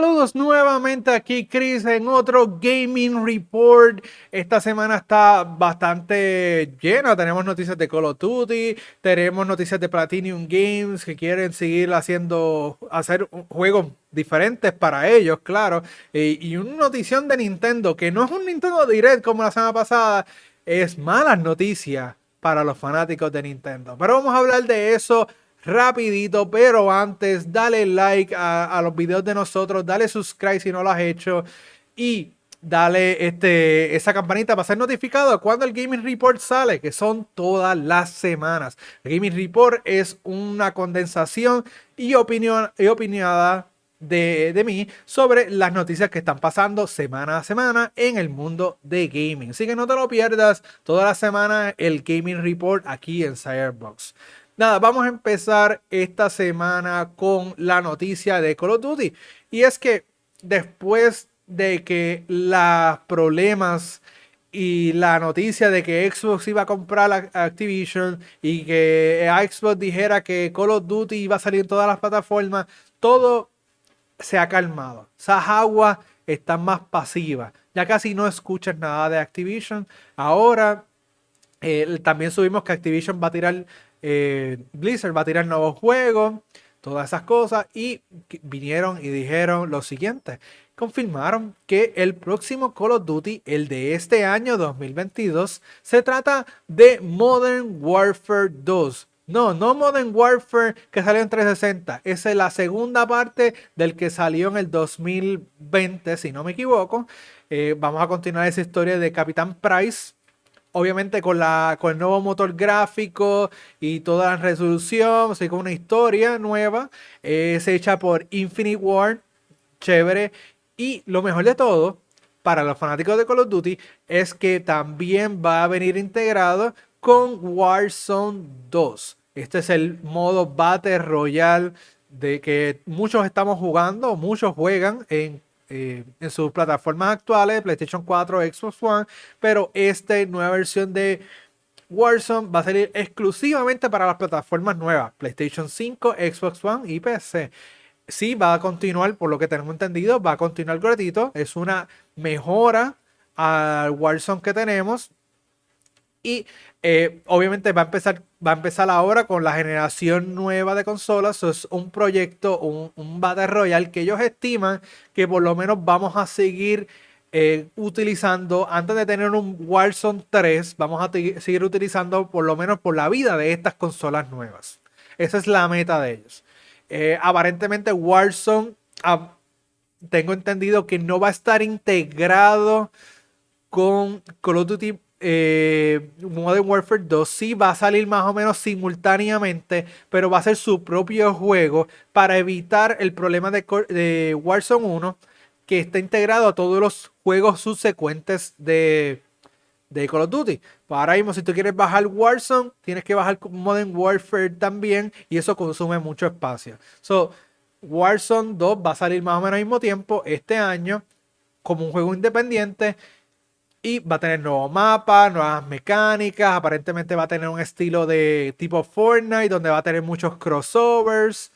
Saludos nuevamente aquí, Chris, en otro Gaming Report. Esta semana está bastante llena. Tenemos noticias de Call of Duty, tenemos noticias de Platinum Games que quieren seguir haciendo, hacer juegos diferentes para ellos, claro. Y, y una notición de Nintendo, que no es un Nintendo Direct como la semana pasada, es malas noticias para los fanáticos de Nintendo. Pero vamos a hablar de eso rapidito, pero antes dale like a, los videos de nosotros, dale subscribe si no lo has hecho y dale este, esa campanita para ser notificado cuando el Gaming Report sale, que son todas las semanas. El Gaming Report es una condensación y, opinión, y opinionada de, de, mí sobre las noticias que están pasando semana a semana en el mundo de gaming. Así que no te lo pierdas toda la semana el Gaming Report aquí en Firebox. Nada, vamos a empezar esta semana con la noticia de Call of Duty. Y es que después de que los problemas y la noticia de que Xbox iba a comprar Activision y que Xbox dijera que Call of Duty iba a salir en todas las plataformas, todo se ha calmado. Esas aguas están más pasivas. Ya casi no escuchas nada de Activision. Ahora eh, también subimos que Activision va a tirar eh, Blizzard va a tirar nuevos juegos, todas esas cosas, y vinieron y dijeron lo siguiente. Confirmaron que el próximo Call of Duty, el de este año 2022, se trata de Modern Warfare 2. No, no Modern Warfare que salió en 360. Esa es la segunda parte del que salió en el 2020, si no me equivoco. Eh, vamos a continuar esa historia de Capitán Price, obviamente con, la, con el nuevo motor gráfico y toda la resolución, así con una historia nueva, es hecha por Infinite War, chévere. Y lo mejor de todo, para los fanáticos de Call of Duty, es que también va a venir integrado con Warzone 2. Este es el modo Battle Royale de que muchos estamos jugando, muchos juegan en eh, en sus plataformas actuales, PlayStation 4, Xbox One, pero esta nueva versión de Warzone va a salir exclusivamente para las plataformas nuevas, PlayStation 5, Xbox One y PC. Sí, va a continuar, por lo que tenemos entendido, va a continuar gratuito. Es una mejora al Warzone que tenemos. Y eh, obviamente va a empezar va a empezar ahora con la generación nueva de consolas. es un proyecto, un, un, Battle Royale que ellos estiman que por lo menos vamos a seguir eh, utilizando, antes de tener un Warzone 3, vamos a seguir utilizando por lo menos por la vida de estas consolas nuevas. Esa es la meta de ellos. Eh, aparentemente Warzone, tengo entendido que no va a estar integrado con Call of Duty eh, Modern Warfare 2 sí va a salir más o menos simultáneamente, pero va a ser su propio juego para evitar el problema de, Warzone 1 que está integrado a todos los juegos subsecuentes de, de Call of Duty. Para ahora mismo, si tú quieres bajar Warzone, tienes que bajar Modern Warfare también y eso consume mucho espacio. So, Warzone 2 va a salir más o menos al mismo tiempo este año como un juego independiente y va a tener nuevos mapas, nuevas mecánicas. Aparentemente va a tener un estilo de tipo Fortnite, donde va a tener muchos crossovers.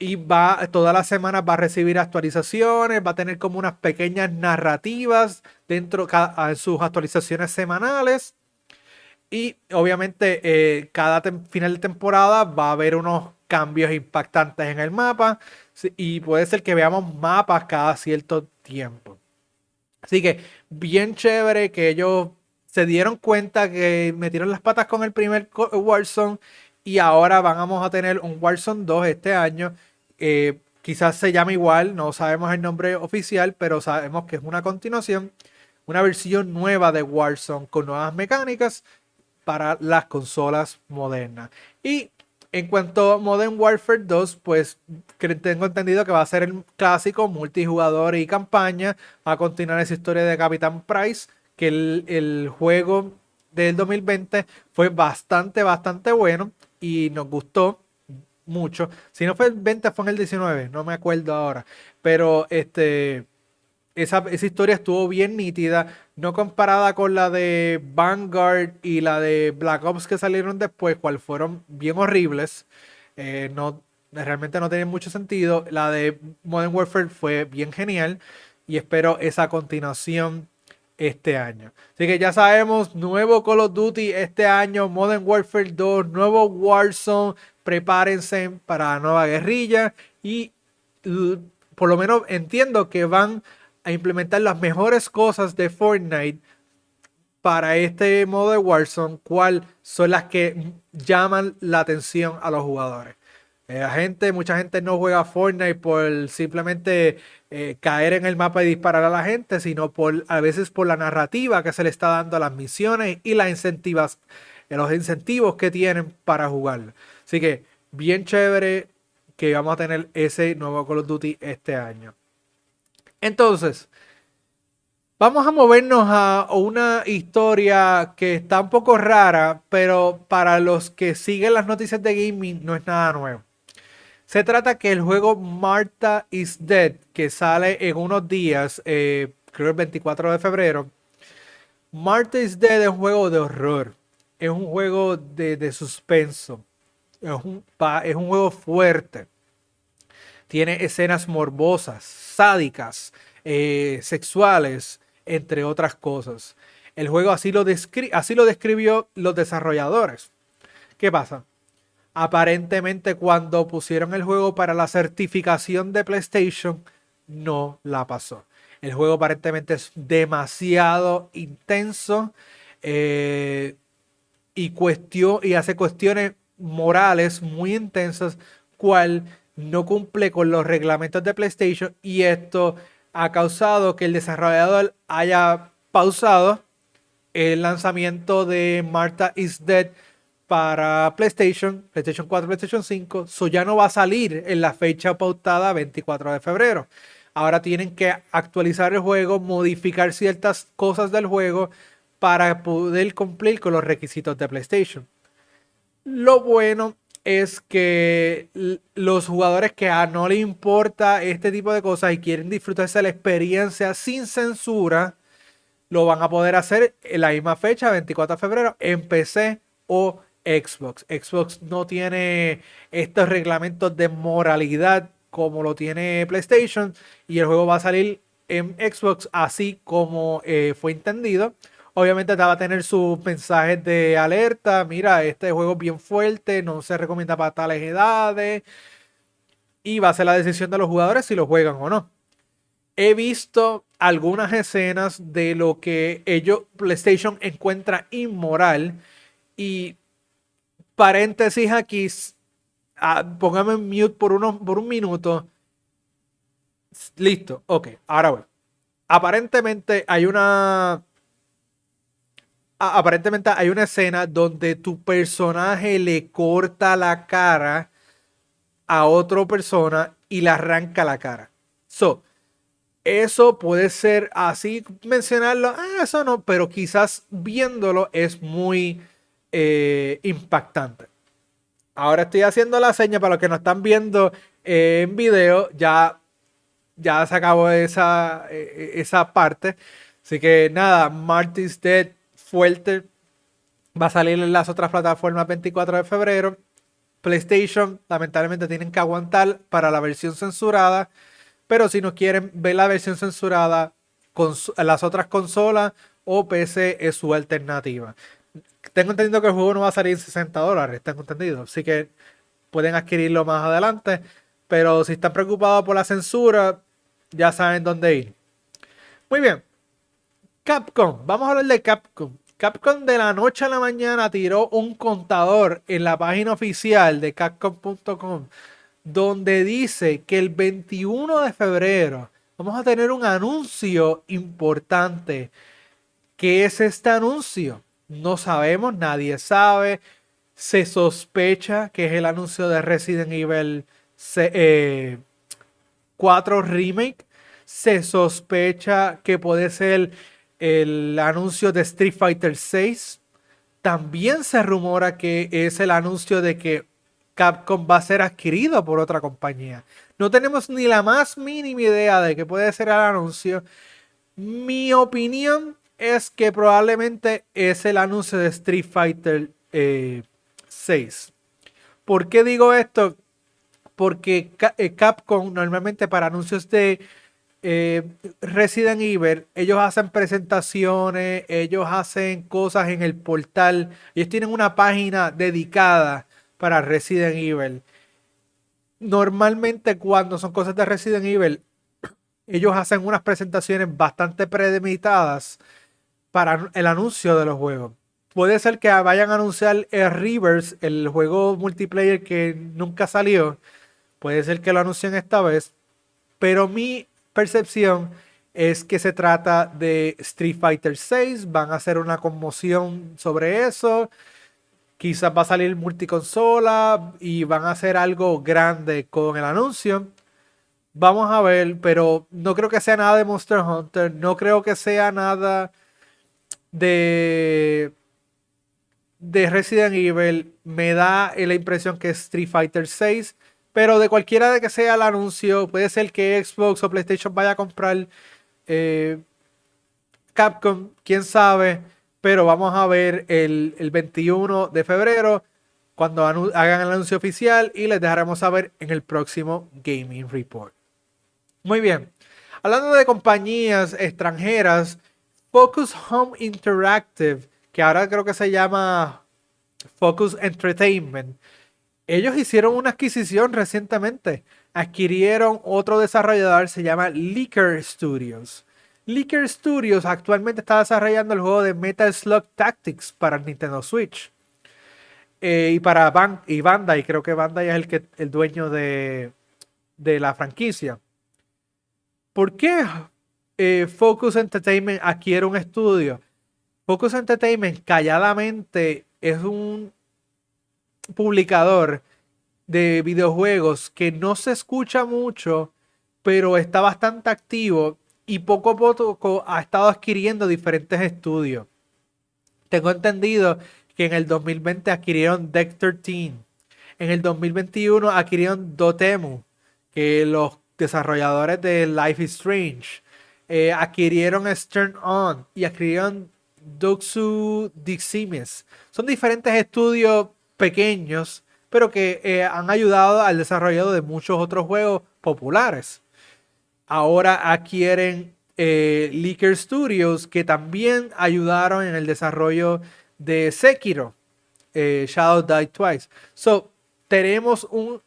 Y va, todas las semanas va a recibir actualizaciones, va a tener como unas pequeñas narrativas dentro de sus actualizaciones semanales. Y obviamente eh, cada final de temporada va a haber unos cambios impactantes en el mapa. Y puede ser que veamos mapas cada cierto tiempo. Así que bien chévere que ellos se dieron cuenta que metieron las patas con el primer Warzone y ahora vamos a tener un Warzone 2 este año. Eh, quizás se llame igual, no sabemos el nombre oficial, pero sabemos que es una continuación, una versión nueva de Warzone con nuevas mecánicas para las consolas modernas. Y en cuanto a Modern Warfare 2, pues tengo entendido que va a ser el clásico multijugador y campaña. Va a continuar esa historia de Capitán Price, que el, juego del 2020 fue bastante, bastante bueno y nos gustó mucho. Si no fue el 20, fue en el 19, no me acuerdo ahora. Pero este esa, historia estuvo bien nítida, no comparada con la de Vanguard y la de Black Ops que salieron después, cual fueron bien horribles. Eh, no, realmente no tiene mucho sentido. La de Modern Warfare fue bien genial y espero esa continuación este año. Así que ya sabemos, nuevo Call of Duty este año, Modern Warfare 2, nuevo Warzone, prepárense para la nueva guerrilla y por lo menos entiendo que van a implementar las mejores cosas de Fortnite para este modo de Warzone, cuál son las que llaman la atención a los jugadores. Eh, la gente, mucha gente no juega Fortnite por simplemente eh, caer en el mapa y disparar a la gente, sino por a veces por la narrativa que se le está dando a las misiones y las incentivas, los incentivos que tienen para jugar. Así que bien chévere que vamos a tener ese nuevo Call of Duty este año. Entonces, vamos a movernos a una historia que está un poco rara, pero para los que siguen las noticias de gaming no es nada nuevo. Se trata que el juego Martha is Dead, que sale en unos días, eh, creo el 24 de febrero. Martha is Dead es un juego de horror. Es un juego de, suspenso. Es un, es un juego fuerte. Tiene escenas morbosas, sádicas, eh, sexuales, entre otras cosas. El juego así lo, así lo describió los desarrolladores. ¿Qué pasa? aparentemente cuando pusieron el juego para la certificación de PlayStation, no la pasó. El juego aparentemente es demasiado intenso eh, y, y hace cuestiones morales muy intensas, cual no cumple con los reglamentos de PlayStation y esto ha causado que el desarrollador haya pausado el lanzamiento de Martha is Dead para PlayStation, PlayStation 4, PlayStation 5. So ya no va a salir en la fecha pautada 24 de febrero. Ahora tienen que actualizar el juego, modificar ciertas cosas del juego para poder cumplir con los requisitos de PlayStation. Lo bueno es que los jugadores que a no le importa este tipo de cosas y quieren disfrutarse de la experiencia sin censura, lo van a poder hacer en la misma fecha, 24 de febrero, en PC o Xbox. Xbox no tiene estos reglamentos de moralidad como lo tiene PlayStation y el juego va a salir en Xbox así como eh, fue entendido. Obviamente te va a tener sus mensajes de alerta. Mira, este juego es bien fuerte, no se recomienda para tales edades. Y va a ser la decisión de los jugadores si lo juegan o no. He visto algunas escenas de lo que ellos, PlayStation, encuentra inmoral. Y paréntesis aquí. Ah, póngame en mute por, uno, por un minuto. Listo, ok, ahora voy. Aparentemente hay una. Aparentemente hay una escena donde tu personaje le corta la cara a otra persona y le arranca la cara. So, eso puede ser así mencionarlo, ah, eso no, pero quizás viéndolo es muy eh, impactante. Ahora estoy haciendo la seña para los que nos están viendo eh, en video. Ya, ya se acabó esa, eh, esa parte. Así que nada, Marty's Dead fuerte. Va a salir en las otras plataformas 24 de febrero. PlayStation, lamentablemente, tienen que aguantar para la versión censurada. Pero si no quieren ver la versión censurada, con las otras consolas o PC es su alternativa tengo entendido que el juego no va a salir en 60 dólares, tengo entendido. Así que pueden adquirirlo más adelante. Pero si están preocupados por la censura, ya saben dónde ir. Muy bien. Capcom. Vamos a hablar de Capcom. Capcom de la noche a la mañana tiró un contador en la página oficial de capcom.com donde dice que el 21 de febrero vamos a tener un anuncio importante. ¿Qué es este anuncio? No sabemos, nadie sabe. Se sospecha que es el anuncio de Resident Evil 4 eh, Remake. Se sospecha que puede ser el anuncio de Street Fighter 6. También se rumora que es el anuncio de que Capcom va a ser adquirido por otra compañía. No tenemos ni la más mínima idea de qué puede ser el anuncio. Mi opinión es que probablemente es el anuncio de Street Fighter 6. Eh, ¿Por qué digo esto? porque eh, Capcom normalmente para anuncios de eh, Resident Evil, ellos hacen presentaciones, ellos hacen cosas en el portal, ellos tienen una página dedicada para Resident Evil. Normalmente cuando son cosas de Resident Evil, ellos hacen unas presentaciones bastante predemitadas para el anuncio de los juegos. Puede ser que vayan a anunciar el Rivers, el juego multiplayer que nunca salió. Puede ser que lo anuncien esta vez. Pero mi percepción es que se trata de Street Fighter 6. Van a hacer una conmoción sobre eso. Quizás va a salir multiconsola y van a hacer algo grande con el anuncio. Vamos a ver, pero no creo que sea nada de Monster Hunter. No creo que sea nada de de Resident Evil. Me da la impresión que es Street Fighter 6. Pero de cualquiera de que sea el anuncio, puede ser que Xbox o PlayStation vaya a comprar eh, Capcom, quién sabe. Pero vamos a ver el, 21 de febrero cuando hagan el anuncio oficial y les dejaremos saber en el próximo Gaming Report. Muy bien. Hablando de compañías extranjeras, Focus Home Interactive, que ahora creo que se llama Focus Entertainment, ellos hicieron una adquisición recientemente. Adquirieron otro desarrollador, se llama Leaker Studios. Leaker Studios actualmente está desarrollando el juego de Metal Slug Tactics para Nintendo Switch. Eh, y para y Bandai, creo que Bandai es el, que, el dueño de, la franquicia. ¿Por qué eh, Focus Entertainment adquiere un estudio? Focus Entertainment calladamente es un publicador de videojuegos que no se escucha mucho, pero está bastante activo y poco a poco ha estado adquiriendo diferentes estudios. Tengo entendido que en el 2020 adquirieron Deck 13. En el 2021 adquirieron Dotemu, que los desarrolladores de Life is Strange eh, adquirieron Stern On y adquirieron Doxu Diximes. Son diferentes estudios pequeños, pero que eh, han ayudado al desarrollo de muchos otros juegos populares. Ahora adquieren eh, Leaker Studios, que también ayudaron en el desarrollo de Sekiro, eh, Shadow Die Twice. So, tenemos un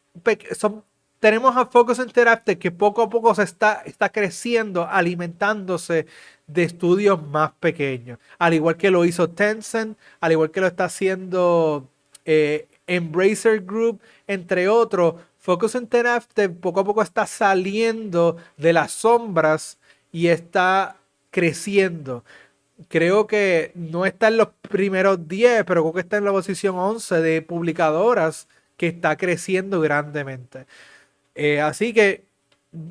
tenemos a Focus Interactive que poco a poco se está, está creciendo, alimentándose de estudios más pequeños. Al igual que lo hizo Tencent, al igual que lo está haciendo eh, Embracer Group, entre otros. Focus Interactive poco a poco está saliendo de las sombras y está creciendo. Creo que no está en los primeros 10, pero creo que está en la posición 11 de publicadoras que está creciendo grandemente. Eh, así que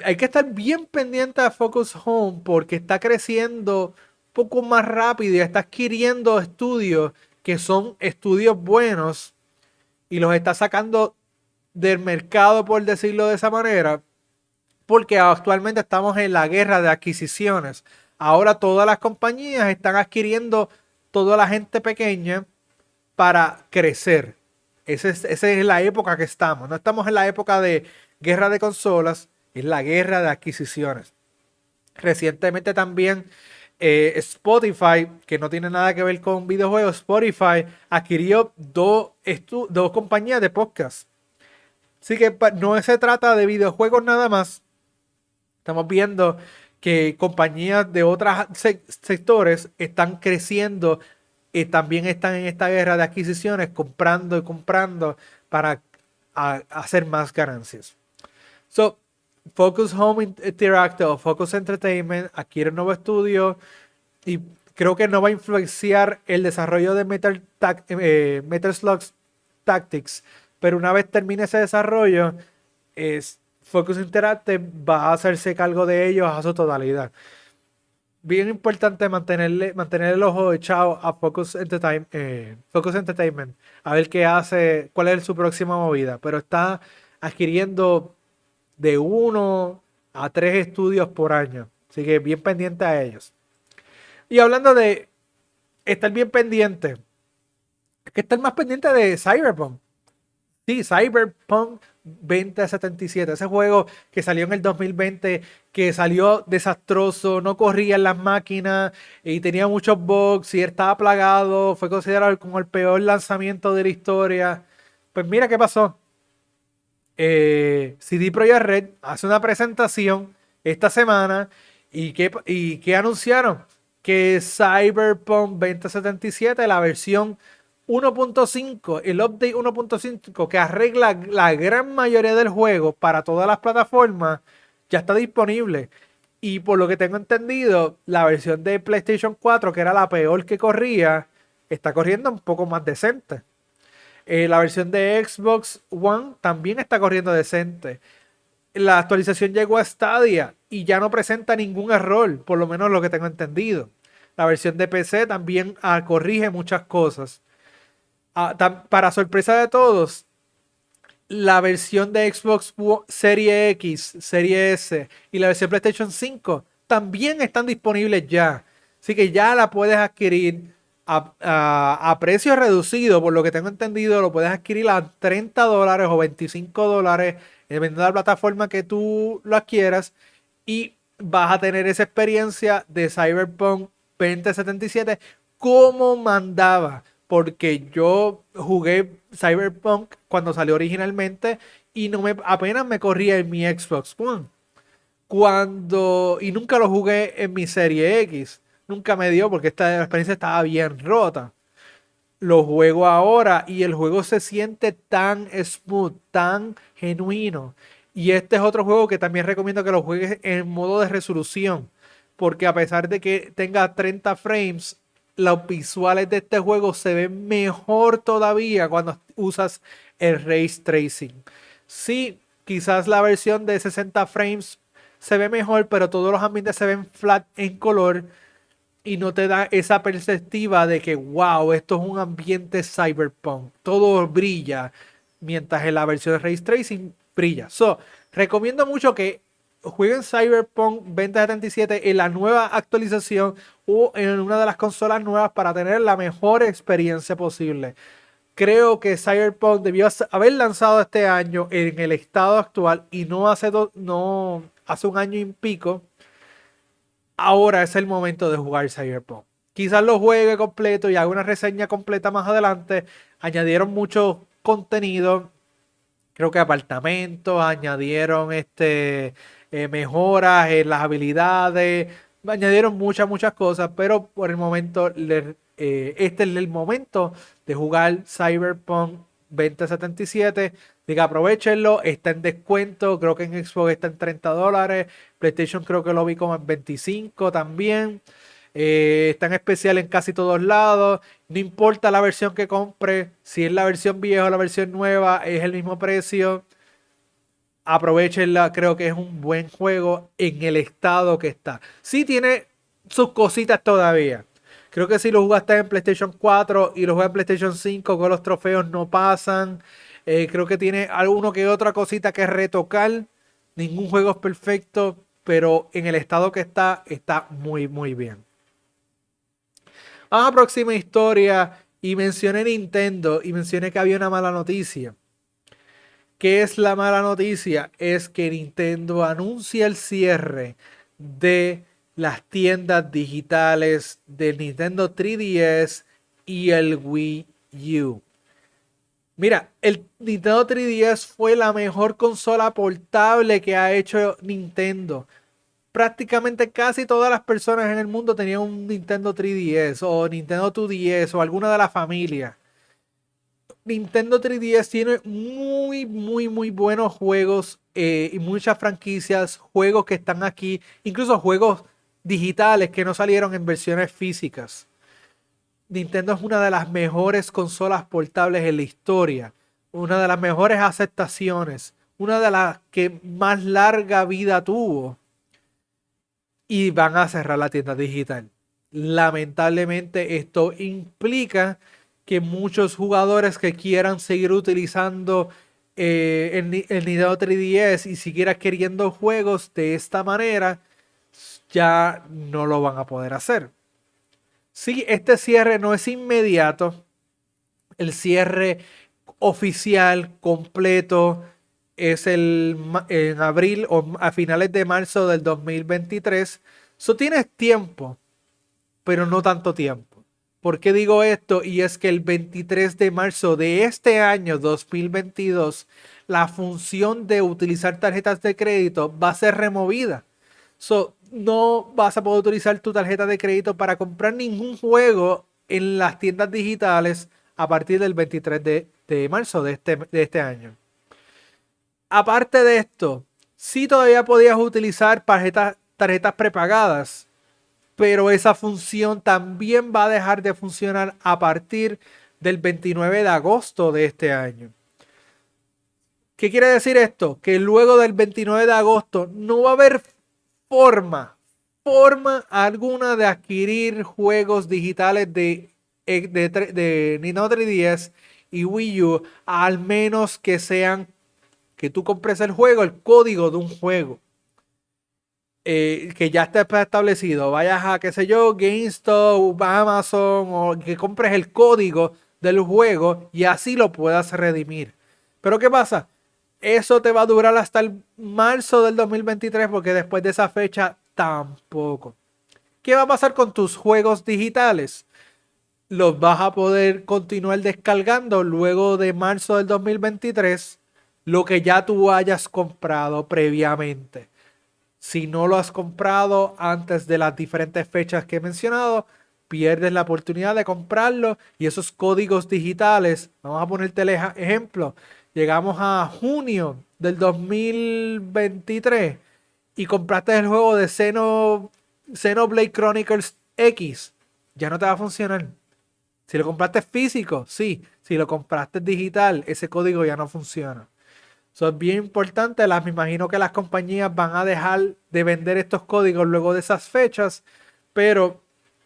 hay que estar bien pendiente de Focus Home porque está creciendo un poco más rápido y está adquiriendo estudios que son estudios buenos y los está sacando del mercado, por decirlo de esa manera, porque actualmente estamos en la guerra de adquisiciones. Ahora todas las compañías están adquiriendo toda la gente pequeña para crecer. Esa es, la época que estamos. No estamos en la época de guerra de consolas, es la guerra de adquisiciones. Recientemente también eh, Spotify, que no tiene nada que ver con videojuegos, Spotify adquirió dos, dos compañías de podcast. Así que no se trata de videojuegos nada más. Estamos viendo que compañías de otros sectores están creciendo y también están en esta guerra de adquisiciones, comprando y comprando para hacer más ganancias. So, Focus Home Interactive Focus Entertainment adquiere un nuevo estudio y creo que no va a influenciar el desarrollo de Metal, eh, Metal Slugs Tactics, pero una vez termine ese desarrollo, es, Focus Interactive va a hacerse cargo de ellos a su totalidad. Bien importante mantenerle, mantener el ojo echado a Focus, Entertainment, eh, Focus Entertainment, a ver qué hace, cuál es su próxima movida, pero está adquiriendo de uno a tres estudios por año. Así que bien pendiente a ellos. Y hablando de estar bien pendiente, hay que estar más pendiente de Cyberpunk. Sí, Cyberpunk 2077. Ese juego que salió en el 2020, que salió desastroso, no corría en las máquinas y tenía muchos bugs y estaba plagado. Fue considerado como el peor lanzamiento de la historia. Pues mira qué pasó. Eh, CD Projekt Red hace una presentación esta semana y ¿qué, y qué anunciaron? Que Cyberpunk 2077, la versión 1.5, el update 1.5 que arregla la gran mayoría del juego para todas las plataformas, ya está disponible. Y por lo que tengo entendido, la versión de PlayStation 4, que era la peor que corría, está corriendo un poco más decente. Eh, la versión de Xbox One también está corriendo decente. La actualización llegó a Stadia y ya no presenta ningún error, por lo menos lo que tengo entendido. La versión de PC también ah, corrige muchas cosas. Ah, para sorpresa de todos, la versión de Xbox Serie X, Serie S y la versión PlayStation 5 también están disponibles ya. Así que ya la puedes adquirir a, precio reducido, por lo que tengo entendido, lo puedes adquirir a 30 dólares o 25 dólares, dependiendo de la plataforma que tú lo adquieras, y vas a tener esa experiencia de Cyberpunk 2077 como mandaba, porque yo jugué Cyberpunk cuando salió originalmente y no me apenas me corría en mi Xbox One. Cuando y nunca lo jugué en mi serie X nunca me dio porque esta experiencia estaba bien rota. Lo juego ahora y el juego se siente tan smooth, tan genuino. Y este es otro juego que también recomiendo que lo juegues en modo de resolución. Porque a pesar de que tenga 30 frames, los visuales de este juego se ven mejor todavía cuando usas el ray tracing. Sí, quizás la versión de 60 frames se ve mejor, pero todos los ambientes se ven flat en color y no te da esa perspectiva de que, wow, esto es un ambiente cyberpunk. Todo brilla, mientras en la versión de Ray Tracing brilla. So, recomiendo mucho que jueguen Cyberpunk 2077 en la nueva actualización o en una de las consolas nuevas para tener la mejor experiencia posible. Creo que Cyberpunk debió haber lanzado este año en el estado actual y no hace, no hace un año y pico ahora es el momento de jugar Cyberpunk. Quizás lo juegue completo y haga una reseña completa más adelante. Añadieron mucho contenido. Creo que apartamentos, añadieron este, eh, mejoras en las habilidades, añadieron muchas, muchas cosas, pero por el momento eh, este es el momento de jugar Cyberpunk 2077. Diga, aprovechenlo, está en descuento, creo que en Xbox está en 30 dólares, PlayStation creo que lo vi como en 25 también. Eh, está en casi todos lados. No importa la versión que compre, si es la versión vieja o la versión nueva, es el mismo precio. Aprovechenla, creo que es un buen juego en el estado que está. Sí tiene sus cositas todavía. Creo que si lo jugaste en PlayStation 4 y lo juegas en PlayStation 5, con los trofeos no pasan. Eh, creo que tiene alguno que otra cosita que retocar. Ningún juego es perfecto, pero en el estado que está, está muy, muy bien. Vamos a próxima historia. Y mencioné Nintendo y mencioné que había una mala noticia. ¿Qué es la mala noticia? Es que Nintendo anuncia el cierre de las tiendas digitales del Nintendo 3DS y el Wii U. Mira, el Nintendo 3DS fue la mejor consola portable que ha hecho Nintendo. Prácticamente casi todas las personas en el mundo tenían un Nintendo 3DS o Nintendo 2DS o alguna de la familia. Nintendo 3DS tiene muy, muy, muy buenos juegos eh, y muchas franquicias, juegos que están aquí, incluso juegos digitales que no salieron en versiones físicas. Nintendo es una de las mejores consolas portables en la historia, una de las mejores aceptaciones, una de las que más larga vida tuvo. Y van a cerrar la tienda digital. Lamentablemente esto implica que muchos jugadores que quieran seguir utilizando eh, el, el Nintendo 3DS y siguieran queriendo juegos de esta manera, ya no lo van a poder hacer. Sí, este cierre no es inmediato. El cierre oficial, completo, es el en abril o a finales de marzo del 2023. So tienes tiempo, pero no tanto tiempo. ¿Por qué digo esto? Y es que el 23 de marzo de este año 2022, la función de utilizar tarjetas de crédito va a ser removida. No vas a poder utilizar tu tarjeta de crédito para comprar ningún juego en las tiendas digitales a partir del 23 de, marzo de este, de este año. Aparte de esto, sí todavía podías utilizar tarjetas, tarjetas prepagadas, pero esa función también va a dejar de funcionar a partir del 29 de agosto de este año. ¿Qué quiere decir esto? Que luego del 29 de agosto no va a haber forma, forma alguna de adquirir juegos digitales de, de, de Nintendo 3DS y Wii U, al menos que sean que tú compres el juego, el código de un juego. Eh, que ya está establecido. Vayas a, qué sé yo, GameStop, Amazon, o que compres el código del juego y así lo puedas redimir. Pero ¿qué pasa? Eso te va a durar hasta el marzo del 2023 porque después de esa fecha tampoco. ¿Qué va a pasar con tus juegos digitales? Los vas a poder continuar descargando luego de marzo del 2023 lo que ya tú hayas comprado previamente. Si no lo has comprado antes de las diferentes fechas que he mencionado, pierdes la oportunidad de comprarlo y esos códigos digitales, vamos a ponerte el ejemplo, llegamos a junio del 2023 y compraste el juego de Xenoblade Chronicles X, ya no te va a funcionar. Si lo compraste físico, sí. Si lo compraste digital, ese código ya no funciona. Eso es bien importante. Me imagino que las compañías van a dejar de vender estos códigos luego de esas fechas. Pero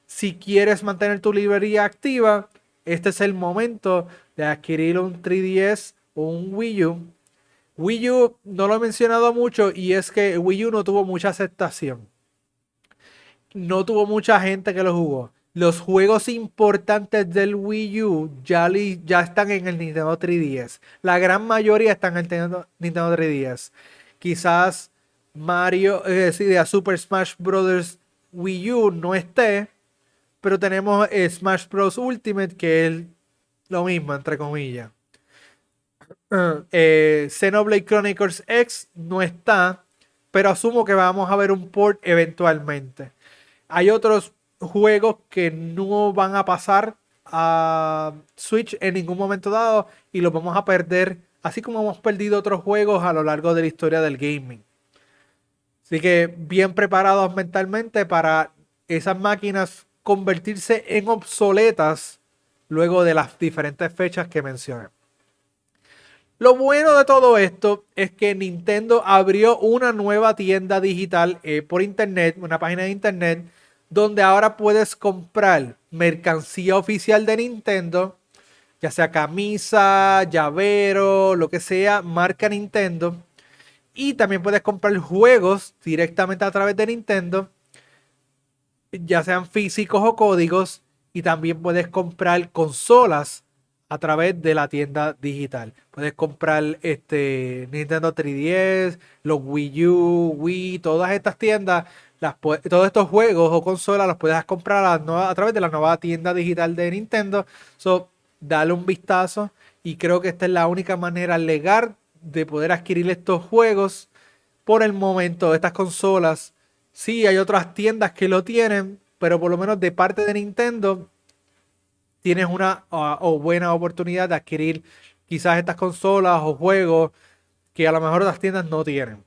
si quieres mantener tu librería activa, este es el momento de adquirir un 3DS o un Wii U. Wii U no lo he mencionado mucho y es que Wii U no tuvo mucha aceptación. No tuvo mucha gente que lo jugó los juegos importantes del Wii U ya, ya están en el Nintendo 3DS. La gran mayoría están en el Nintendo, 3DS. Quizás Mario, es decir, Super Smash Bros. Wii U no esté, pero tenemos Smash Bros. Ultimate, que es lo mismo, entre comillas. Eh, Xenoblade Chronicles X no está, pero asumo que vamos a ver un port eventualmente. Hay otros juegos que no van a pasar a Switch en ningún momento dado y los vamos a perder, así como hemos perdido otros juegos a lo largo de la historia del gaming. Así que bien preparados mentalmente para esas máquinas convertirse en obsoletas luego de las diferentes fechas que mencioné. Lo bueno de todo esto es que Nintendo abrió una nueva tienda digital eh, por internet, una página de internet donde ahora puedes comprar mercancía oficial de Nintendo, ya sea camisa, llavero, lo que sea, marca Nintendo. Y también puedes comprar juegos directamente a través de Nintendo, ya sean físicos o códigos. Y también puedes comprar consolas a través de la tienda digital. Puedes comprar este Nintendo 3DS, los Wii U, Wii, todas estas tiendas todos estos juegos o consolas los puedes comprar a, través de la nueva tienda digital de Nintendo. So, dale un vistazo y creo que esta es la única manera legal de poder adquirir estos juegos por el momento. Estas consolas, sí, hay otras tiendas que lo tienen, pero por lo menos de parte de Nintendo tienes una o buena oportunidad de adquirir quizás estas consolas o juegos que a lo mejor las tiendas no tienen.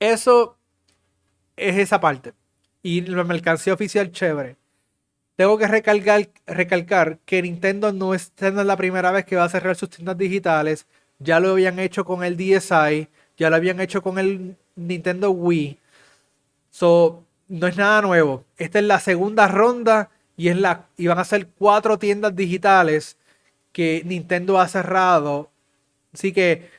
Eso es esa parte. Y la mercancía oficial, chévere. Tengo que recalcar, recalcar que Nintendo no es, la primera vez que va a cerrar sus tiendas digitales. Ya lo habían hecho con el DSi, ya lo habían hecho con el Nintendo Wii. So, no es nada nuevo. Esta es la segunda ronda y, es la, y van a ser cuatro tiendas digitales que Nintendo ha cerrado. Así que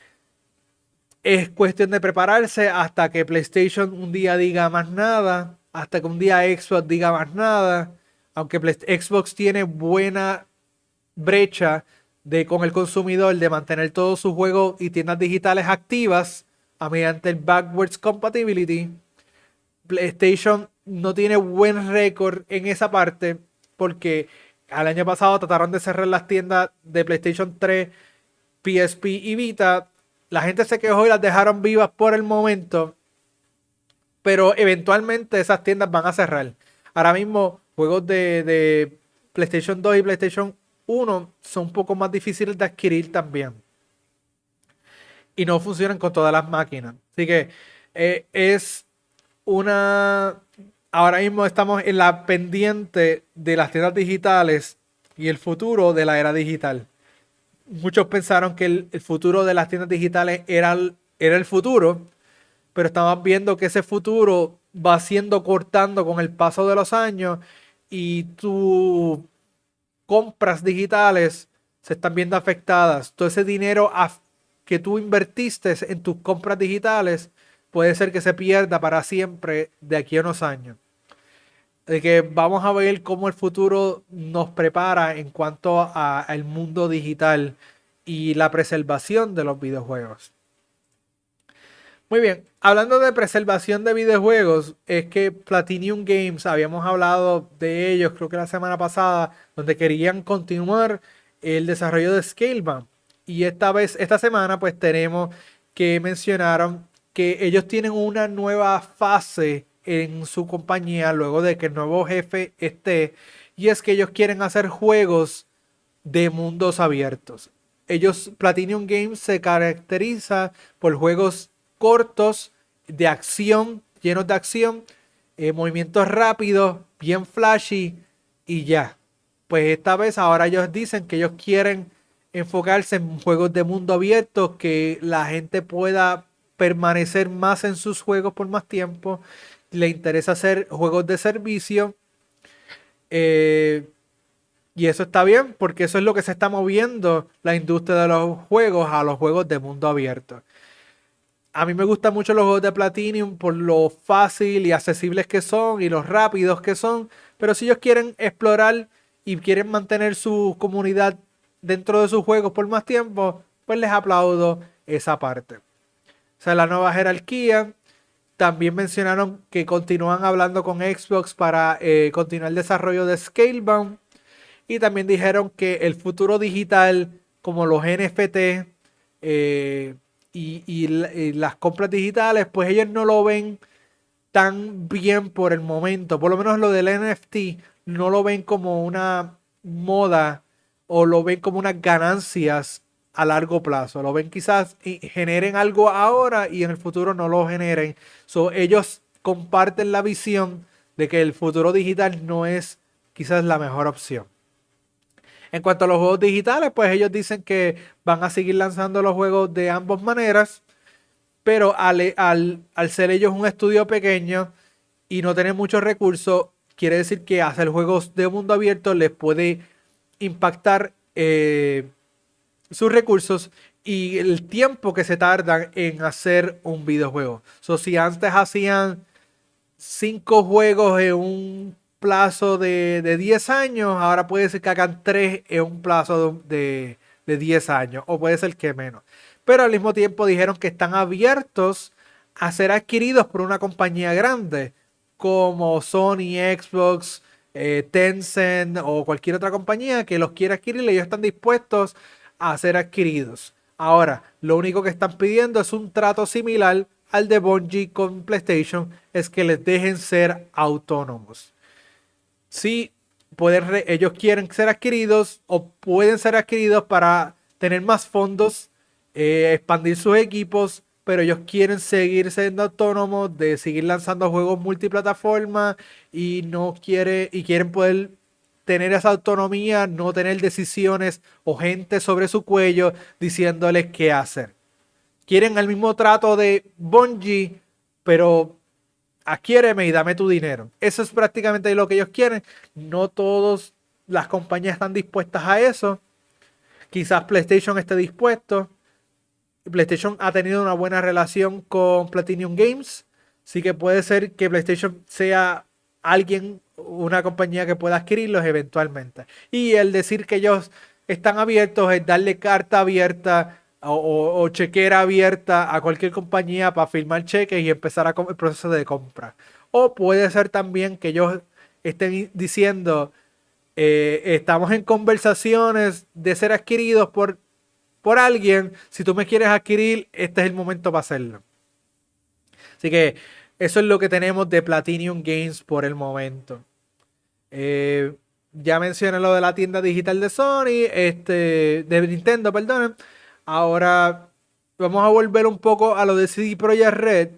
es cuestión de prepararse hasta que PlayStation un día diga más nada, hasta que un día Xbox diga más nada. Aunque Xbox tiene buena brecha de con el consumidor de mantener todos sus juegos y tiendas digitales activas a mediante el backwards compatibility. PlayStation no tiene buen récord en esa parte porque al año pasado trataron de cerrar las tiendas de PlayStation 3, PSP y Vita. La gente se quejó y las dejaron vivas por el momento. Pero eventualmente esas tiendas van a cerrar. Ahora mismo, juegos de, PlayStation 2 y PlayStation 1 son un poco más difíciles de adquirir también. Y no funcionan con todas las máquinas. Así que eh, es una... Ahora mismo estamos en la pendiente de las tiendas digitales y el futuro de la era digital. Muchos pensaron que el, futuro de las tiendas digitales era era el futuro, pero estamos viendo que ese futuro va siendo cortando con el paso de los años y tus compras digitales se están viendo afectadas. Todo ese dinero que tú invertiste en tus compras digitales puede ser que se pierda para siempre de aquí a unos años. De que vamos a ver cómo el futuro nos prepara en cuanto al mundo digital y la preservación de los videojuegos. Muy bien, hablando de preservación de videojuegos, es que Platinum Games, habíamos hablado de ellos creo que la semana pasada, donde querían continuar el desarrollo de Scalebound. Y esta vez, esta semana, pues tenemos que mencionaron que ellos tienen una nueva fase en su compañía luego de que el nuevo jefe esté. Y es que ellos quieren hacer juegos de mundos abiertos. Ellos, Platinum Games, se caracteriza por juegos cortos, de acción, llenos de acción, eh, movimientos rápidos, bien flashy y ya. Pues esta vez ahora ellos dicen que ellos quieren enfocarse en juegos de mundo abierto, que la gente pueda permanecer más en sus juegos por más tiempo. Le interesa hacer juegos de servicio. Eh, y eso está bien, porque eso es lo que se está moviendo la industria de los juegos a los juegos de mundo abierto a mí me gustan mucho los juegos de Platinum por lo fácil y accesibles que son y los rápidos que son. Pero si ellos quieren explorar y quieren mantener su comunidad dentro de sus juegos por más tiempo, pues les aplaudo esa parte. O sea, la nueva jerarquía. También mencionaron que continúan hablando con Xbox para eh, continuar el desarrollo de Scalebound. Y también dijeron que el futuro digital, como los NFT, eh, y, las compras digitales, pues ellos no lo ven tan bien por el momento. Por lo menos lo del NFT no lo ven como una moda o lo ven como unas ganancias a largo plazo. Lo ven quizás y generen algo ahora y en el futuro no lo generen. So, ellos comparten la visión de que el futuro digital no es quizás la mejor opción. En cuanto a los juegos digitales, pues ellos dicen que van a seguir lanzando los juegos de ambas maneras, pero al, al, ser ellos un estudio pequeño y no tener muchos recursos, quiere decir que hacer juegos de mundo abierto les puede impactar eh, sus recursos y el tiempo que se tardan en hacer un videojuego. So, si antes hacían cinco juegos en un plazo de, de 10 años, ahora puede ser que hagan 3 en un plazo de, de 10 años, o puede ser que menos. Pero al mismo tiempo dijeron que están abiertos a ser adquiridos por una compañía grande, como Sony, Xbox, eh, Tencent o cualquier otra compañía que los quiera adquirir, ellos están dispuestos a ser adquiridos. Ahora, lo único que están pidiendo es un trato similar al de Bungie con PlayStation, es que les dejen ser autónomos si pueden ellos quieren ser adquiridos o pueden ser adquiridos para tener más fondos, eh, expandir sus equipos, pero ellos quieren seguir siendo autónomos, de seguir lanzando juegos multiplataforma y no quiere y quieren poder tener esa autonomía, no tener decisiones o gente sobre su cuello diciéndoles qué hacer. Quieren el mismo trato de Bungie, pero adquiéreme y dame tu dinero. Eso es prácticamente lo que ellos quieren. No todas las compañías están dispuestas a eso. Quizás PlayStation esté dispuesto. PlayStation ha tenido una buena relación con Platinum Games. Así que puede ser que PlayStation sea alguien, una compañía que pueda adquirirlos eventualmente. Y el decir que ellos están abiertos es darle carta abierta o, chequera abierta a cualquier compañía para firmar cheques y empezar a el proceso de compra. O puede ser también que ellos estén diciendo, eh, estamos en conversaciones de ser adquiridos por, por alguien. Si tú me quieres adquirir, este es el momento para hacerlo. Así que eso es lo que tenemos de Platinum Games por el momento. Eh, ya mencioné lo de la tienda digital de Sony, este, de Nintendo, perdón. Ahora vamos a volver un poco a lo de CD Projekt Red.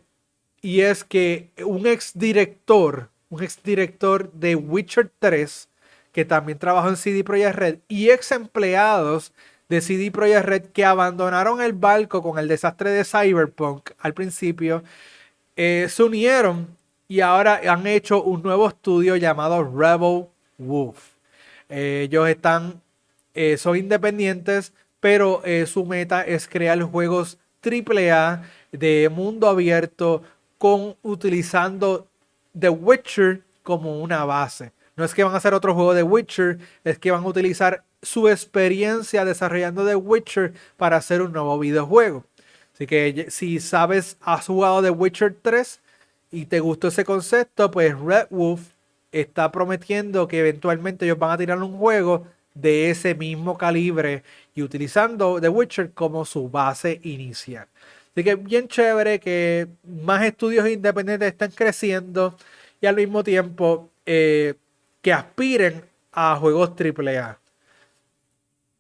Y es que un ex director, un ex director de Witcher 3, que también trabajó en CD Projekt Red, y ex empleados de CD Projekt Red que abandonaron el barco con el desastre de Cyberpunk al principio, eh, se unieron y ahora han hecho un nuevo estudio llamado Rebel Wolf. Eh, ellos están, eh, son independientes, pero su meta es crear juegos AAA de mundo abierto con utilizando The Witcher como una base. No es que van a hacer otro juego de Witcher, es que van a utilizar su experiencia desarrollando The Witcher para hacer un nuevo videojuego. Así que si sabes, has jugado The Witcher 3 y te gustó ese concepto, pues Red Wolf está prometiendo que eventualmente ellos van a tirar un juego de ese mismo calibre y utilizando The Witcher como su base inicial. Así que bien chévere que más estudios independientes están creciendo y al mismo tiempo eh, que aspiren a juegos AAA.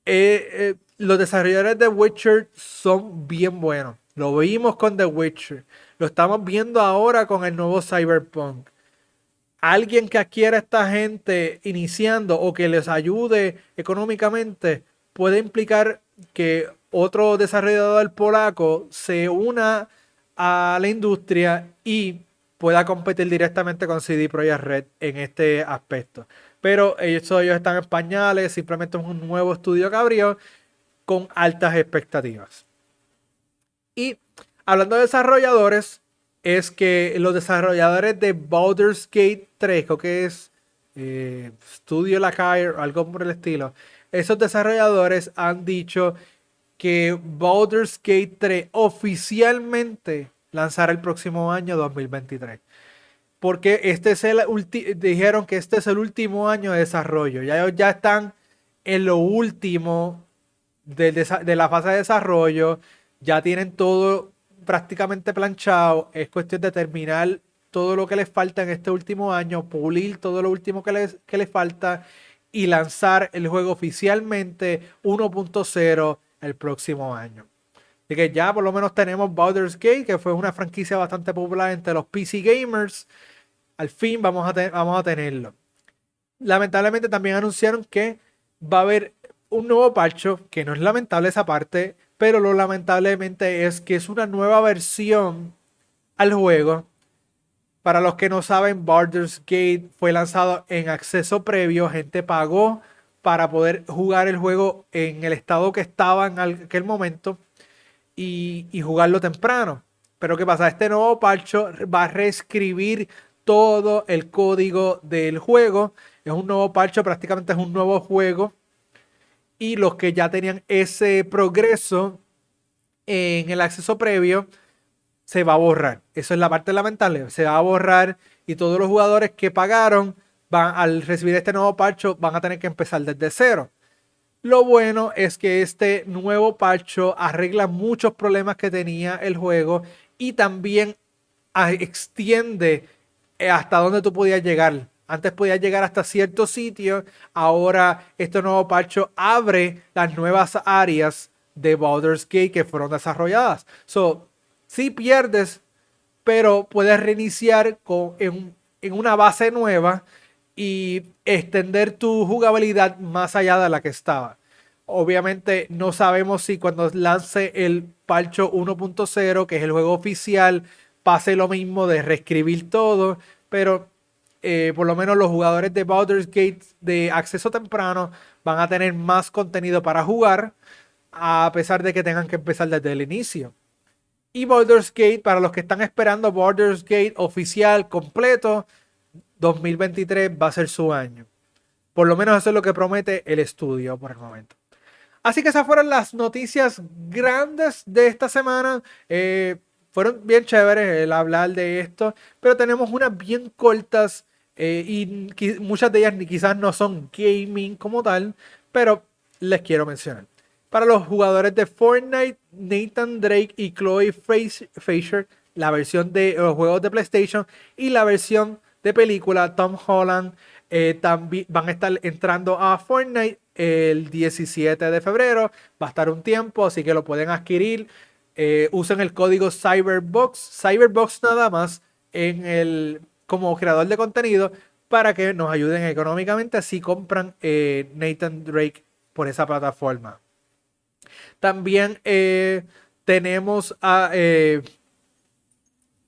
Eh, eh, los desarrolladores de Witcher son bien buenos. Lo vimos con The Witcher. Lo estamos viendo ahora con el nuevo Cyberpunk. Alguien que adquiera a esta gente iniciando o que les ayude económicamente puede implicar que otro desarrollador polaco se una a la industria y pueda competir directamente con CD Projekt Red en este aspecto. Pero ellos, ellos están en pañales, simplemente es un nuevo estudio que abrió con altas expectativas. Y hablando de desarrolladores, es que los desarrolladores de Baldur's Gate 3, creo que es eh, Studio Lacaille o algo por el estilo, esos desarrolladores han dicho que Baldur's Gate 3 oficialmente lanzará el próximo año 2023. Porque este es el dijeron que este es el último año de desarrollo. Ya ya están en lo último de, la fase de desarrollo, ya tienen todo prácticamente planchado, es cuestión de terminar todo lo que les falta en este último año, pulir todo lo último que les, que les falta y lanzar el juego oficialmente 1.0 el próximo año. Así que ya por lo menos tenemos Baldur's Gate, que fue una franquicia bastante popular entre los PC gamers. Al fin vamos a, vamos a tenerlo. Lamentablemente también anunciaron que va a haber un nuevo parcho, que no es lamentable esa parte, pero lo lamentablemente es que es una nueva versión al juego. Para los que no saben, Baldur's Gate fue lanzado en acceso previo, gente pagó para poder jugar el juego en el estado que estaba en aquel momento y, y jugarlo temprano. Pero ¿qué pasa? Este nuevo parcho va a reescribir todo el código del juego. Es un nuevo parcho, prácticamente es un nuevo juego y los que ya tenían ese progreso en el acceso previo se va a borrar. Eso es la parte lamentable. Se va a borrar y todos los jugadores que pagaron van al recibir este nuevo parcho van a tener que empezar desde cero. Lo bueno es que este nuevo parcho arregla muchos problemas que tenía el juego y también extiende hasta donde tú podías llegar. Antes podía llegar hasta ciertos sitios. Ahora este nuevo parcho abre las nuevas áreas de Baldur's Gate que fueron desarrolladas. So, si pierdes, pero puedes reiniciar en, en una base nueva y extender tu jugabilidad más allá de la que estaba. Obviamente no sabemos si cuando lance el parcho 1.0, que es el juego oficial, pase lo mismo de reescribir todo, pero eh, por lo menos los jugadores de Baldur's Gate de acceso temprano van a tener más contenido para jugar, a pesar de que tengan que empezar desde el inicio. Y Baldur's Gate, para los que están esperando Baldur's Gate oficial completo, 2023 va a ser su año. Por lo menos eso es lo que promete el estudio por el momento. Así que esas fueron las noticias grandes de esta semana. Eh, fueron bien chéveres el hablar de esto, pero tenemos unas bien cortas eh, y muchas de ellas quizás no son gaming como tal, pero les quiero mencionar. Para los jugadores de Fortnite, Nathan Drake y Chloe Fraser, la versión de los juegos de PlayStation y la versión de película Tom Holland eh, también van a estar entrando a Fortnite el 17 de febrero. Va a estar un tiempo, así que lo pueden adquirir. Eh, usen el código Cyberbox, Cyberbox nada más, en el, como creador de contenido para que nos ayuden económicamente si compran eh, Nathan Drake por esa plataforma. También tenemos a,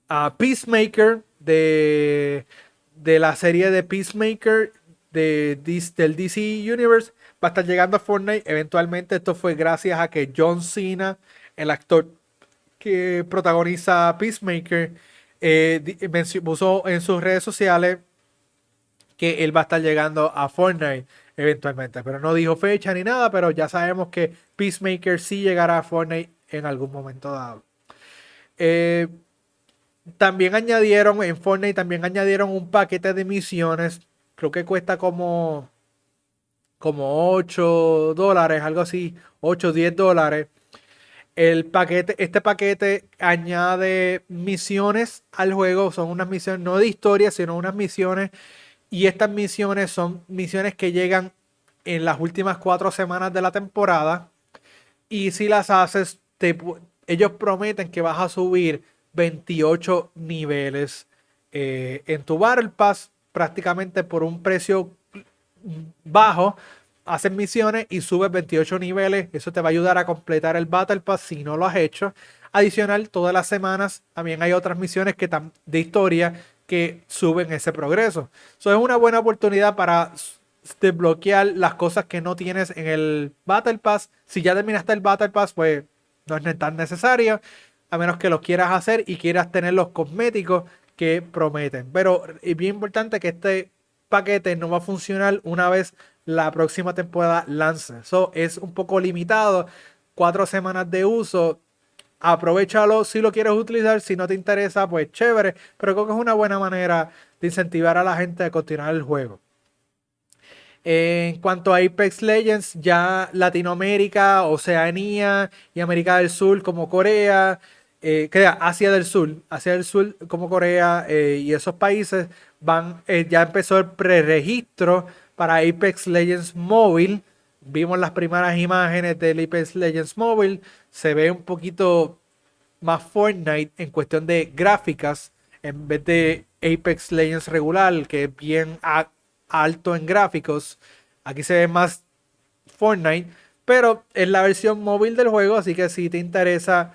a Peacemaker de de la serie de Peacemaker de, del DC Universe va a estar llegando a Fortnite. Eventualmente esto fue gracias a que John Cena, el actor que protagoniza Peacemaker, eh, puso en sus redes sociales que él va a estar llegando a Fortnite eventualmente. Pero no dijo fecha ni nada, pero ya sabemos que Peacemaker sí llegará a Fortnite en algún momento dado. Eh, también añadieron en Fortnite, también añadieron un paquete de misiones. Creo que cuesta como, como 8 dólares, algo así, 8 o 10 dólares. El paquete, este paquete añade misiones al juego. Son unas misiones no de historia, sino unas misiones. Y estas misiones son misiones que llegan en las últimas cuatro semanas de la temporada. Y si las haces, ellos prometen que vas a subir 28 niveles eh, en tu Battle Pass prácticamente por un precio bajo. Haces misiones y subes 28 niveles. Eso te va a ayudar a completar el Battle Pass si no lo has hecho. Adicional, todas las semanas también hay otras misiones que de historia que suben ese progreso. Eso es una buena oportunidad para desbloquear las cosas que no tienes en el Battle Pass. Si ya terminaste el Battle Pass, pues no es tan necesario a menos que lo quieras hacer y quieras tener los cosméticos que prometen. Pero es bien importante que este paquete no va a funcionar una vez la próxima temporada lance. Eso es un poco limitado. Cuatro semanas de uso. Aprovechalo si lo quieres utilizar. Si no te interesa, pues chévere. Pero creo que es una buena manera de incentivar a la gente a continuar el juego. En cuanto a Apex Legends, ya Latinoamérica, Oceanía y América del Sur como Corea eh, Asia del Sur, Asia del Sur como Corea eh, y esos países van, eh, ya empezó el preregistro para Apex Legends Mobile. Vimos las primeras imágenes del Apex Legends Mobile. Se ve un poquito más Fortnite en cuestión de gráficas en vez de Apex Legends regular, que es bien alto en gráficos. Aquí se ve más Fortnite, pero es la versión móvil del juego, así que si te interesa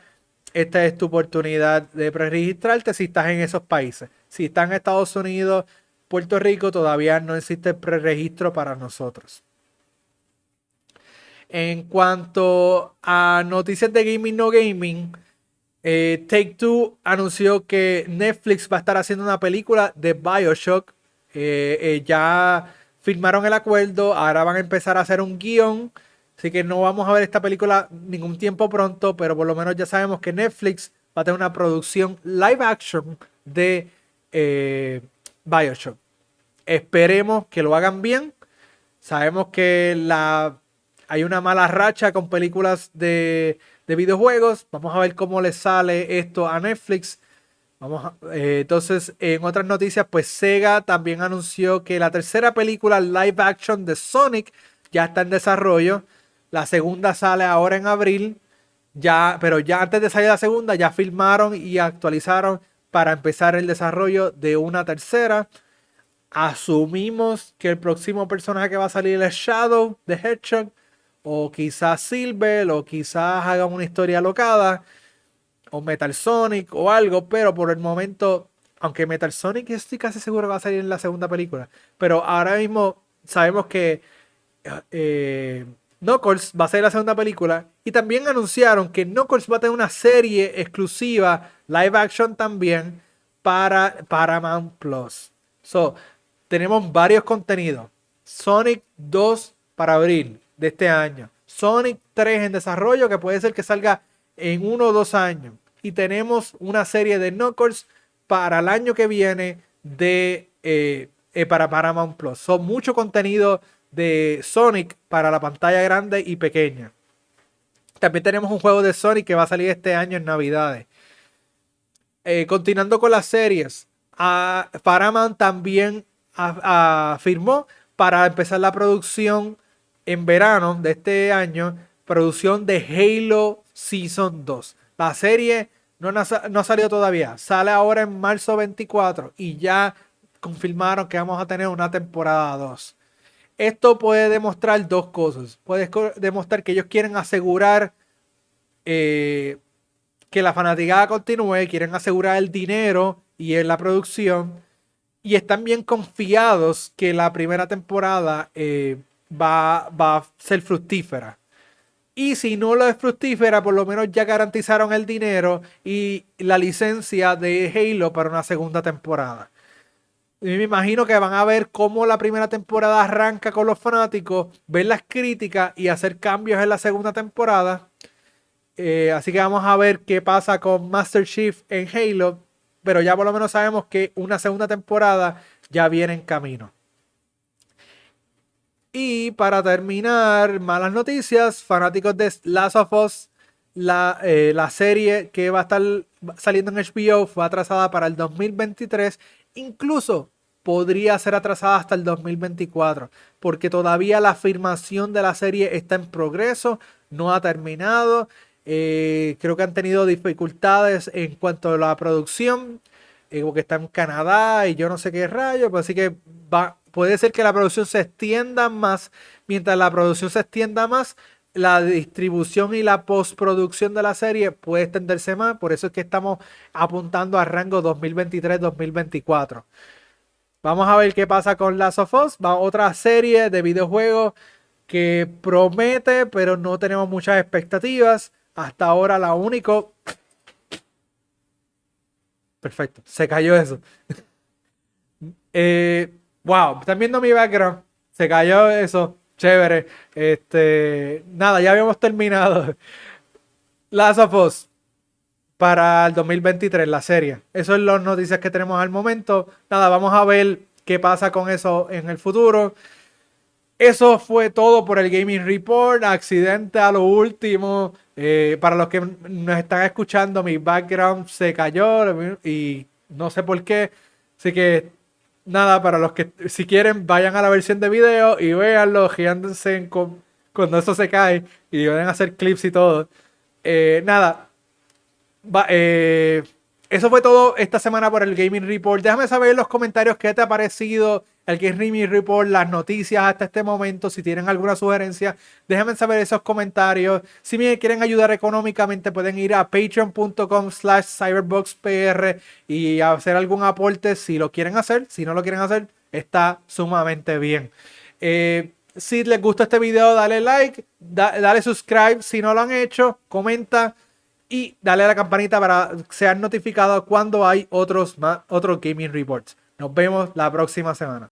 esta es tu oportunidad de preregistrarte si estás en esos países. Si estás en Estados Unidos, Puerto Rico, todavía no existe preregistro para nosotros. En cuanto a noticias de gaming no gaming, eh, Take Two anunció que Netflix va a estar haciendo una película de Bioshock. Eh, eh, ya firmaron el acuerdo, ahora van a empezar a hacer un guion Así que no vamos a ver esta película ningún tiempo pronto, pero por lo menos ya sabemos que Netflix va a tener una producción live action de Bioshock. Esperemos que lo hagan bien. Sabemos que la, hay una mala racha con películas de, videojuegos. Vamos a ver cómo le sale esto a Netflix. Vamos eh, entonces, en otras noticias, pues Sega también anunció que la tercera película live action de Sonic ya está en desarrollo. La segunda sale ahora en abril. Ya, pero ya antes de salir la segunda, ya filmaron y actualizaron para empezar el desarrollo de una tercera. Asumimos que el próximo personaje que va a salir es Shadow de Hedgehog. O quizás Silver. O quizás haga una historia locada. O Metal Sonic o algo. Pero por el momento. Aunque Metal Sonic estoy casi seguro que va a salir en la segunda película. Pero ahora mismo sabemos que. Eh, Knuckles va a ser la segunda película. Y también anunciaron que Knuckles va a tener una serie exclusiva, live action también, para Paramount Plus. So, tenemos varios contenidos. Sonic 2 para abril de este año. Sonic 3 en desarrollo, que puede ser que salga en uno o dos años. Y tenemos una serie de Knuckles para el año que viene de eh, eh, para Paramount Plus. Son mucho contenido de Sonic para la pantalla grande y pequeña. También tenemos un juego de Sonic que va a salir este año en Navidades. Eh, continuando con las series, Paramount también afirmó para empezar la producción en verano de este año, producción de Halo Season 2. La serie no, no ha salido todavía, sale ahora en marzo 24 y ya confirmaron que vamos a tener una temporada 2. Esto puede demostrar dos cosas. Puede demostrar que ellos quieren asegurar eh, que la fanaticada continúe, quieren asegurar el dinero y en la producción. Y están bien confiados que la primera temporada eh, va, va a ser fructífera. Y si no lo es fructífera, por lo menos ya garantizaron el dinero y la licencia de Halo para una segunda temporada. Me imagino que van a ver cómo la primera temporada arranca con los fanáticos, ver las críticas y hacer cambios en la segunda temporada. Eh, así que vamos a ver qué pasa con Master Chief en Halo. Pero ya por lo menos sabemos que una segunda temporada ya viene en camino. Y para terminar, malas noticias, fanáticos de Last of Us, la, eh, la serie que va a estar saliendo en HBO fue atrasada para el 2023 incluso podría ser atrasada hasta el 2024, porque todavía la filmación de la serie está en progreso, no ha terminado. Eh, creo que han tenido dificultades en cuanto a la producción, eh, porque está en Canadá y yo no sé qué rayo, pues así que puede ser que la producción se extienda más. Mientras la producción se extienda más, la distribución y la postproducción de la serie puede extenderse más. Por eso es que estamos apuntando a rango 2023-2024. Vamos a ver qué pasa con Last of Us. Va otra serie de videojuegos que promete, pero no tenemos muchas expectativas. Hasta ahora la único. Perfecto, se cayó eso. eh, wow, están viendo mi background. Se cayó eso. Chévere. Este, nada, ya habíamos terminado. Last of Us para el 2023, la serie. Eso es las noticias que tenemos al momento. Nada, vamos a ver qué pasa con eso en el futuro. Eso fue todo por el Gaming Report. Accidente a lo último. Eh, para los que nos están escuchando, mi background se cayó y no sé por qué. Así que nada, para los que si quieren vayan a la versión de video y véanlo, girándose con, cuando eso se cae y van a hacer clips y todo. Eh, nada, eh, eso fue todo esta semana por el Gaming Report. Déjame saber en los comentarios qué te ha parecido el Gaming Report, las noticias hasta este momento. Si tienen alguna sugerencia, déjenme saber esos comentarios. Si me quieren ayudar económicamente, pueden ir a patreon.com slash cyberboxpr y hacer algún aporte si lo quieren hacer. Si no lo quieren hacer, está sumamente bien. Eh, si les gusta este video, dale like, dale subscribe si no lo han hecho, comenta y dale a la campanita para ser notificado cuando hay otros, otros gaming reports. Nos vemos la próxima semana.